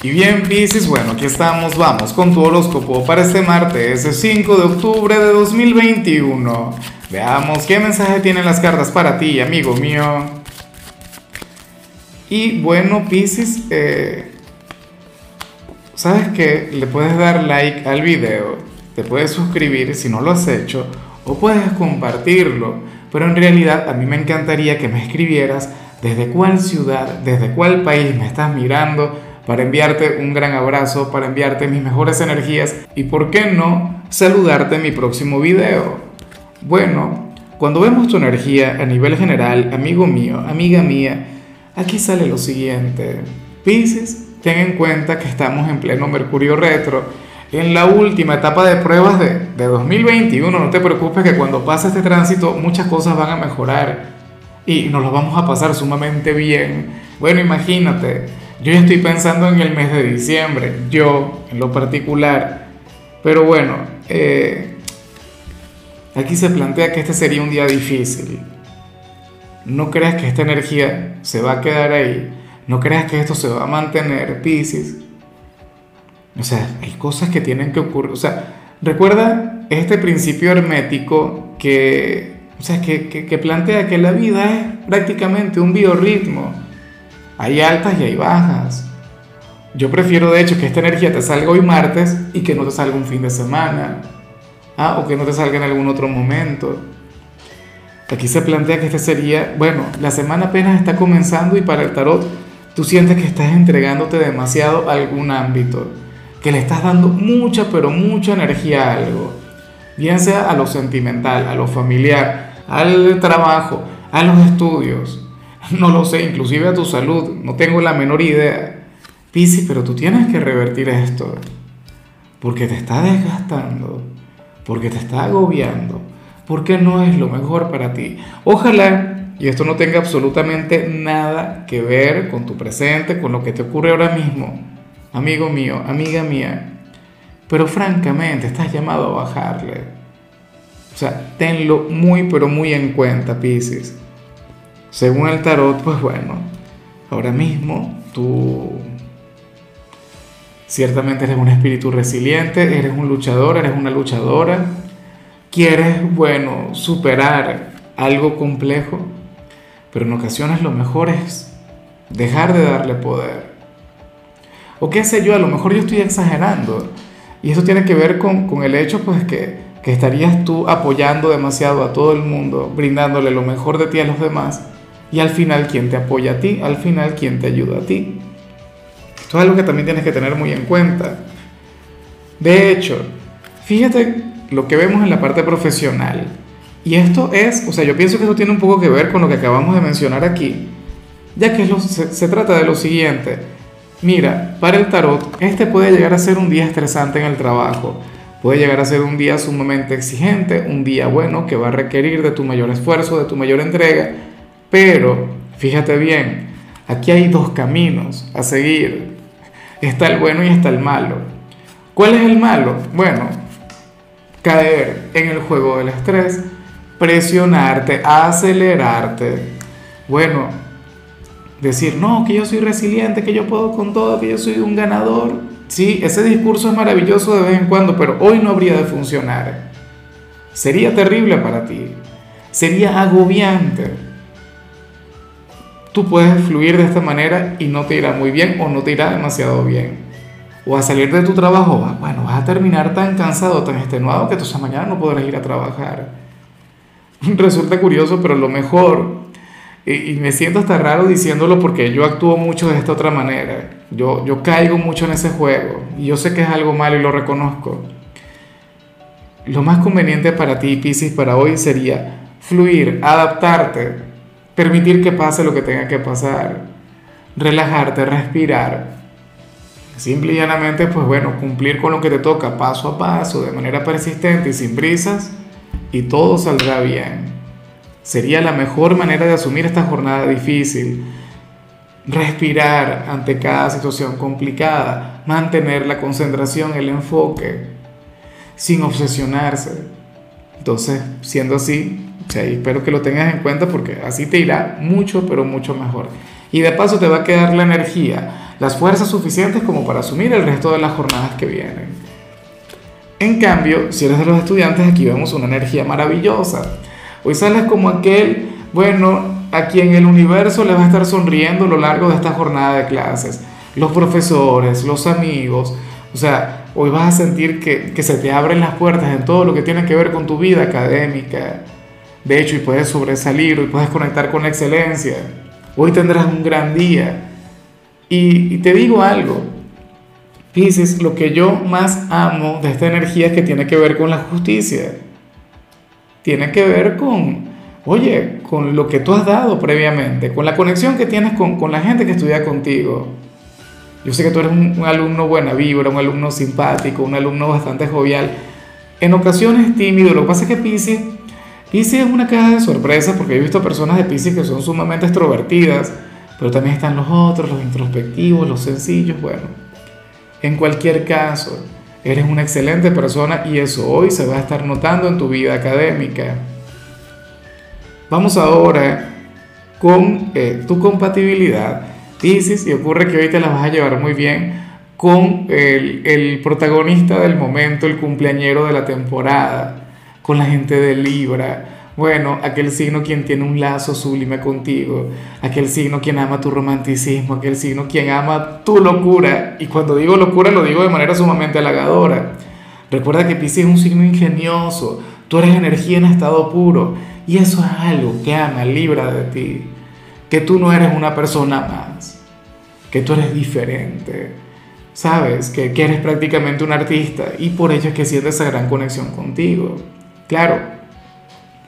Y bien, Pisces, bueno, aquí estamos, vamos con tu horóscopo para este martes, 5 de octubre de 2021. Veamos qué mensaje tienen las cartas para ti, amigo mío. Y bueno, Pisces, eh, sabes que le puedes dar like al video, te puedes suscribir si no lo has hecho, o puedes compartirlo, pero en realidad a mí me encantaría que me escribieras desde cuál ciudad, desde cuál país me estás mirando para enviarte un gran abrazo, para enviarte mis mejores energías y, ¿por qué no?, saludarte en mi próximo video. Bueno, cuando vemos tu energía a nivel general, amigo mío, amiga mía, aquí sale lo siguiente. Pisces, ten en cuenta que estamos en pleno Mercurio retro, en la última etapa de pruebas de, de 2021. No te preocupes que cuando pase este tránsito muchas cosas van a mejorar y nos lo vamos a pasar sumamente bien. Bueno, imagínate yo ya estoy pensando en el mes de diciembre, yo en lo particular. Pero bueno, eh, aquí se plantea que este sería un día difícil. No creas que esta energía se va a quedar ahí. No creas que esto se va a mantener, Pisces. O sea, hay cosas que tienen que ocurrir. O sea, recuerda este principio hermético que, o sea, que, que plantea que la vida es prácticamente un biorritmo hay altas y hay bajas. Yo prefiero de hecho que esta energía te salga hoy martes y que no te salga un fin de semana. Ah, o que no te salga en algún otro momento. Aquí se plantea que este sería, bueno, la semana apenas está comenzando y para el tarot tú sientes que estás entregándote demasiado a algún ámbito, que le estás dando mucha, pero mucha energía a algo, bien sea a lo sentimental, a lo familiar, al trabajo, a los estudios, no lo sé, inclusive a tu salud, no tengo la menor idea. Piscis, pero tú tienes que revertir esto, porque te está desgastando, porque te está agobiando, porque no es lo mejor para ti. Ojalá, y esto no tenga absolutamente nada que ver con tu presente, con lo que te ocurre ahora mismo, amigo mío, amiga mía, pero francamente estás llamado a bajarle. O sea, tenlo muy, pero muy en cuenta, Piscis. Según el tarot, pues bueno, ahora mismo tú ciertamente eres un espíritu resiliente, eres un luchador, eres una luchadora, quieres, bueno, superar algo complejo, pero en ocasiones lo mejor es dejar de darle poder. O qué sé yo, a lo mejor yo estoy exagerando. Y eso tiene que ver con, con el hecho, pues, que, que estarías tú apoyando demasiado a todo el mundo, brindándole lo mejor de ti a los demás y al final, ¿quién te apoya a ti? Al final, ¿quién te ayuda a ti? Esto es algo que también tienes que tener muy en cuenta. De hecho, fíjate lo que vemos en la parte profesional. Y esto es, o sea, yo pienso que esto tiene un poco que ver con lo que acabamos de mencionar aquí, ya que se, se trata de lo siguiente. Mira, para el tarot, este puede llegar a ser un día estresante en el trabajo, puede llegar a ser un día sumamente exigente, un día bueno que va a requerir de tu mayor esfuerzo, de tu mayor entrega, pero, fíjate bien, aquí hay dos caminos a seguir. Está el bueno y está el malo. ¿Cuál es el malo? Bueno, caer en el juego del estrés, presionarte, acelerarte. Bueno, decir, no, que yo soy resiliente, que yo puedo con todo, que yo soy un ganador. Sí, ese discurso es maravilloso de vez en cuando, pero hoy no habría de funcionar. Sería terrible para ti. Sería agobiante tú puedes fluir de esta manera y no te irá muy bien o no te irá demasiado bien. O a salir de tu trabajo, bueno, vas a terminar tan cansado, tan extenuado que esa mañana no podrás ir a trabajar. Resulta curioso, pero lo mejor, y, me siento hasta raro diciéndolo porque yo actúo mucho de esta otra manera. Yo, yo caigo mucho en ese juego y yo sé que es algo malo y lo reconozco. Lo más conveniente para ti, Pisces, para hoy sería fluir, adaptarte, permitir que pase lo que tenga que pasar, relajarte, respirar. Simple y llanamente, pues bueno, cumplir con lo que te toca paso a paso, de manera persistente y sin prisas, y todo saldrá bien. Sería la mejor manera de asumir esta jornada difícil. Respirar ante cada situación complicada, mantener la concentración, el enfoque, sin obsesionarse. Entonces, siendo así, espero que lo tengas en cuenta porque así te irá mucho, pero mucho mejor. Y de paso te va a quedar la energía, las fuerzas suficientes como para asumir el resto de las jornadas que vienen. En cambio, si eres de los estudiantes, aquí vemos una energía maravillosa. Hoy sales como aquel, bueno, a quien el universo le va a estar sonriendo a lo largo de esta jornada de clases. Los profesores, los amigos. O sea, hoy vas a sentir que, que se te abren las puertas en todo lo que tiene que ver con tu vida académica. De hecho, y puedes sobresalir, hoy puedes conectar con la excelencia. Hoy tendrás un gran día. Y, y te digo algo, Pisces, lo que yo más amo de esta energía es que tiene que ver con la justicia. Tiene que ver con, oye, con lo que tú has dado previamente, con la conexión que tienes con, con la gente que estudia contigo. Yo sé que tú eres un, alumno buena vibra, un alumno simpático, un alumno bastante jovial. En ocasiones tímido. Lo que pasa es que Pisces, Pisces es una caja de sorpresas porque he visto personas de Pisces que son sumamente extrovertidas, pero también están los otros, los introspectivos, los sencillos. Bueno, en cualquier caso, eres una excelente persona y eso hoy se va a estar notando en tu vida académica. Vamos ahora con eh, tu compatibilidad. Pisces, y ocurre que hoy te la vas a llevar muy bien con el, el protagonista del momento, el cumpleañero de la temporada, con la gente de Libra bueno, aquel signo quien tiene un lazo sublime contigo, aquel signo quien ama tu romanticismo, aquel signo quien ama tu locura. Y cuando digo locura lo digo de manera sumamente halagadora. Recuerda que Pisces es un signo ingenioso, tú eres energía en estado puro y eso es algo que ama, libra de ti, que tú no eres una persona más, que tú eres diferente, sabes, que, eres prácticamente un artista y por ello es que sientes esa gran conexión contigo. Claro,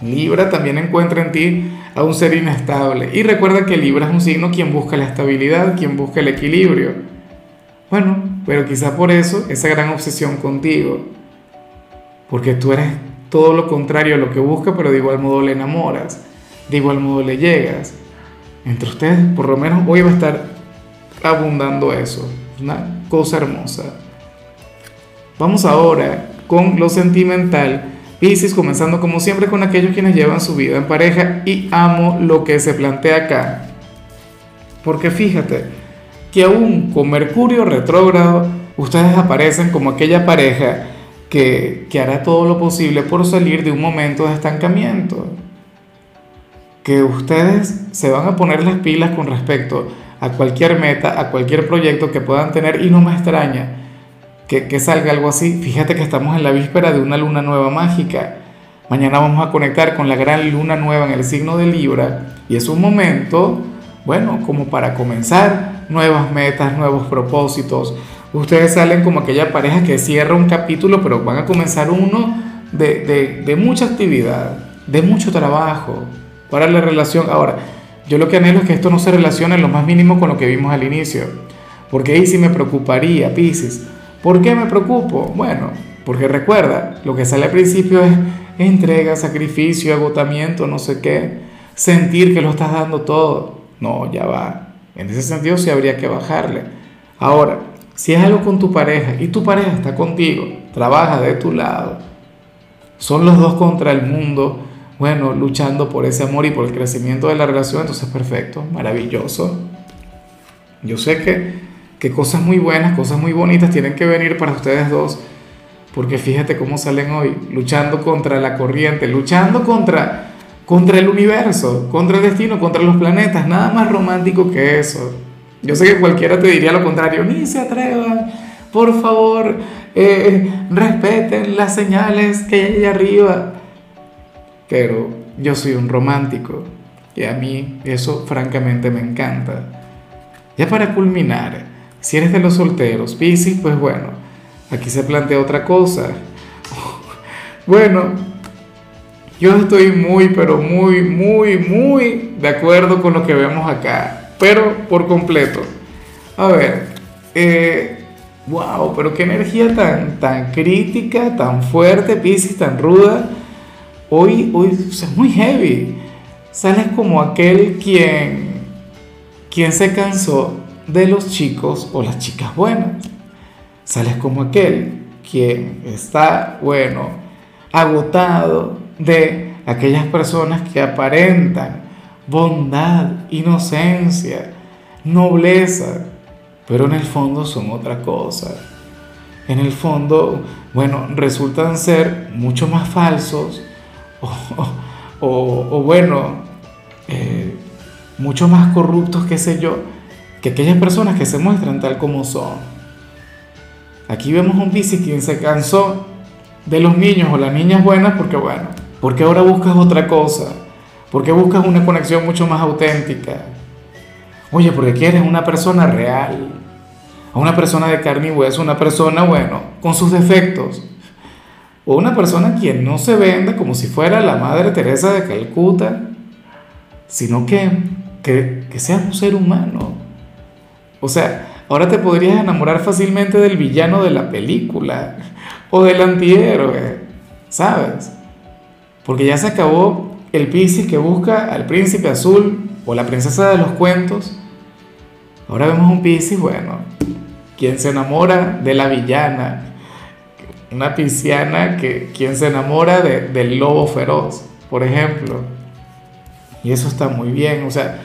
Libra también encuentra en ti a un ser inestable. Y recuerda que Libra es un signo quien busca la estabilidad, quien busca el equilibrio. Bueno, pero quizá por eso esa gran obsesión contigo. Porque tú eres todo lo contrario a lo que busca, pero de igual modo le enamoras, de igual modo le llegas. Entre ustedes, por lo menos hoy va a estar abundando eso. Una cosa hermosa. Vamos ahora con lo sentimental Piscis comenzando como siempre con aquellos quienes llevan su vida en pareja y amo lo que se plantea acá. Porque fíjate que aún con Mercurio retrógrado, ustedes aparecen como aquella pareja que, que hará todo lo posible por salir de un momento de estancamiento. Que ustedes se van a poner las pilas con respecto a cualquier meta, a cualquier proyecto que puedan tener y no me extraña que, salga algo así. Fíjate que estamos en la víspera de una luna nueva mágica. Mañana vamos a conectar con la gran luna nueva en el signo de Libra y es un momento, bueno, como para comenzar nuevas metas, nuevos propósitos. Ustedes salen como aquella pareja que cierra un capítulo, pero van a comenzar uno de, de, mucha actividad, de mucho trabajo para la relación. Ahora, yo lo que anhelo es que esto no se relacione lo más mínimo con lo que vimos al inicio, porque ahí sí me preocuparía, Pisces ¿Por qué me preocupo? Bueno, porque recuerda, lo que sale al principio es entrega, sacrificio, agotamiento, no sé qué, sentir que lo estás dando todo. No, ya va. En ese sentido sí habría que bajarle. Ahora, si es algo con tu pareja y tu pareja está contigo, trabaja de tu lado, son los dos contra el mundo, bueno, luchando por ese amor y por el crecimiento de la relación, entonces perfecto, maravilloso. Yo sé que que cosas muy buenas, cosas muy bonitas tienen que venir para ustedes dos, porque fíjate cómo salen hoy, luchando contra la corriente, luchando contra, contra el universo, contra el destino, contra los planetas, nada más romántico que eso. Yo sé que cualquiera te diría lo contrario, ni se atrevan, por favor, eh, respeten las señales que hay allá arriba. Pero yo soy un romántico y a mí eso francamente me encanta. Ya para culminar, si eres de los solteros, Piscis, pues bueno, aquí se plantea otra cosa. Bueno, yo estoy muy, pero muy, muy, muy de acuerdo con lo que vemos acá, pero por completo. A ver, eh, wow, pero qué energía tan, tan crítica, tan fuerte, Piscis, tan ruda. Hoy, hoy es muy heavy. Sales como aquel quien, quien se cansó de los chicos o las chicas buenas. Sales como aquel quien está, bueno, agotado de aquellas personas que aparentan bondad, inocencia, nobleza, pero en el fondo son otra cosa. En el fondo, bueno, resultan ser mucho más falsos o, bueno, eh, mucho más corruptos, qué sé yo, que aquellas personas que se muestran tal como son. Aquí vemos un Piscis quien se cansó de los niños o las niñas buenas porque, bueno, porque ahora buscas otra cosa, porque buscas una conexión mucho más auténtica. Oye, porque quieres una persona real, una persona de carne y hueso, una persona, bueno, con sus defectos, o una persona quien no se venda como si fuera la Madre Teresa de Calcuta, sino que, que, que sea un ser humano. O sea, ahora te podrías enamorar fácilmente del villano de la película o del antihéroe, ¿sabes? Porque ya se acabó el Piscis que busca al príncipe azul o la princesa de los cuentos. Ahora vemos un Piscis, bueno, quien se enamora de la villana, una pisciana que quien se enamora de, del lobo feroz, por ejemplo. Y eso está muy bien, o sea,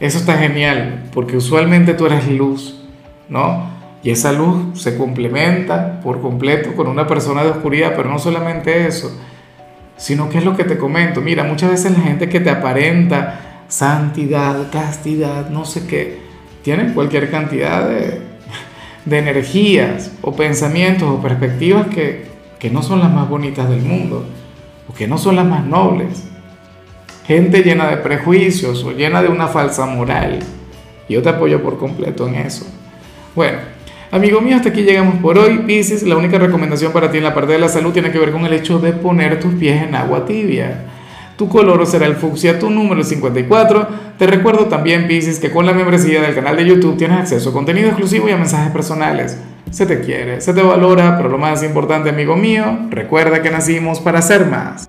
eso está genial, porque usualmente tú eres luz, ¿no? Y esa luz se complementa por completo con una persona de oscuridad, pero no solamente eso, sino que es lo que te comento. Mira, muchas veces la gente que te aparenta santidad, castidad, no sé qué, tienen cualquier cantidad de, de energías o pensamientos o perspectivas que, que no son las más bonitas del mundo o que no son las más nobles. Gente llena de prejuicios o llena de una falsa moral. Yo te apoyo por completo en eso. Bueno, amigo mío, hasta aquí llegamos por hoy. Pisces, la única recomendación para ti en la parte de la salud tiene que ver con el hecho de poner tus pies en agua tibia. Tu color será el fucsia, tu número 54. Te recuerdo también, Pisces, que con la membresía del canal de YouTube tienes acceso a contenido exclusivo y a mensajes personales. Se te quiere, se te valora, pero lo más importante, amigo mío, recuerda que nacimos para ser más.